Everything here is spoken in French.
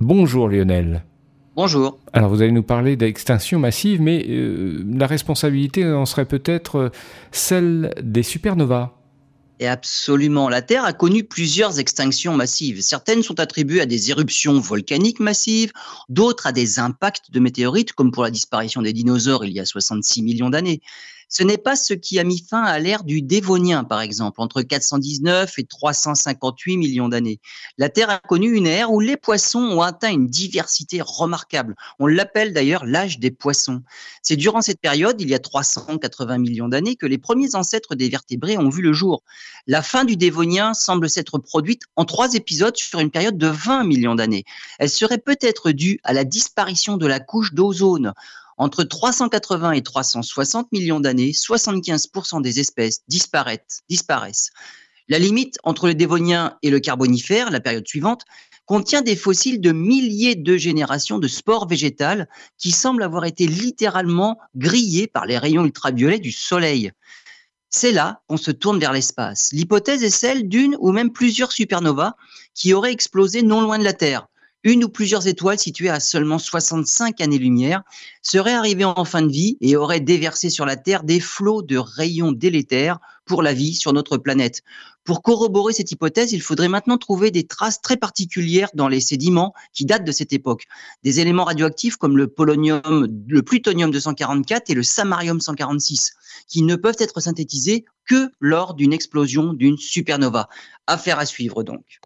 Bonjour Lionel. Bonjour. Alors vous allez nous parler d'extinction massive, mais euh, la responsabilité en serait peut-être euh, celle des supernovas. Et absolument. La Terre a connu plusieurs extinctions massives. Certaines sont attribuées à des éruptions volcaniques massives, d'autres à des impacts de météorites, comme pour la disparition des dinosaures il y a 66 millions d'années. Ce n'est pas ce qui a mis fin à l'ère du Dévonien, par exemple, entre 419 et 358 millions d'années. La Terre a connu une ère où les poissons ont atteint une diversité remarquable. On l'appelle d'ailleurs l'âge des poissons. C'est durant cette période, il y a 380 millions d'années, que les premiers ancêtres des vertébrés ont vu le jour. La fin du Dévonien semble s'être produite en trois épisodes sur une période de 20 millions d'années. Elle serait peut-être due à la disparition de la couche d'ozone. Entre 380 et 360 millions d'années, 75% des espèces disparaissent. La limite entre le Dévonien et le Carbonifère, la période suivante, contient des fossiles de milliers de générations de spores végétales qui semblent avoir été littéralement grillés par les rayons ultraviolets du Soleil. C'est là qu'on se tourne vers l'espace. L'hypothèse est celle d'une ou même plusieurs supernovas qui auraient explosé non loin de la Terre une ou plusieurs étoiles situées à seulement 65 années-lumière seraient arrivées en fin de vie et auraient déversé sur la Terre des flots de rayons délétères pour la vie sur notre planète. Pour corroborer cette hypothèse, il faudrait maintenant trouver des traces très particulières dans les sédiments qui datent de cette époque. Des éléments radioactifs comme le polonium, le plutonium 244 et le samarium 146, qui ne peuvent être synthétisés que lors d'une explosion d'une supernova. Affaire à suivre donc.